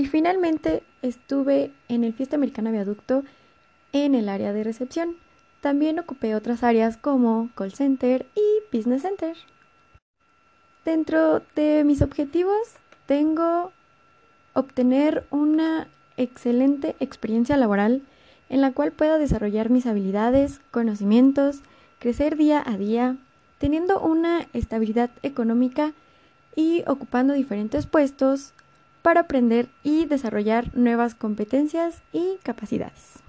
Y finalmente estuve en el Fiesta Americana Viaducto en el área de recepción. También ocupé otras áreas como call center y business center. Dentro de mis objetivos tengo obtener una excelente experiencia laboral en la cual pueda desarrollar mis habilidades, conocimientos, crecer día a día, teniendo una estabilidad económica y ocupando diferentes puestos para aprender y desarrollar nuevas competencias y capacidades.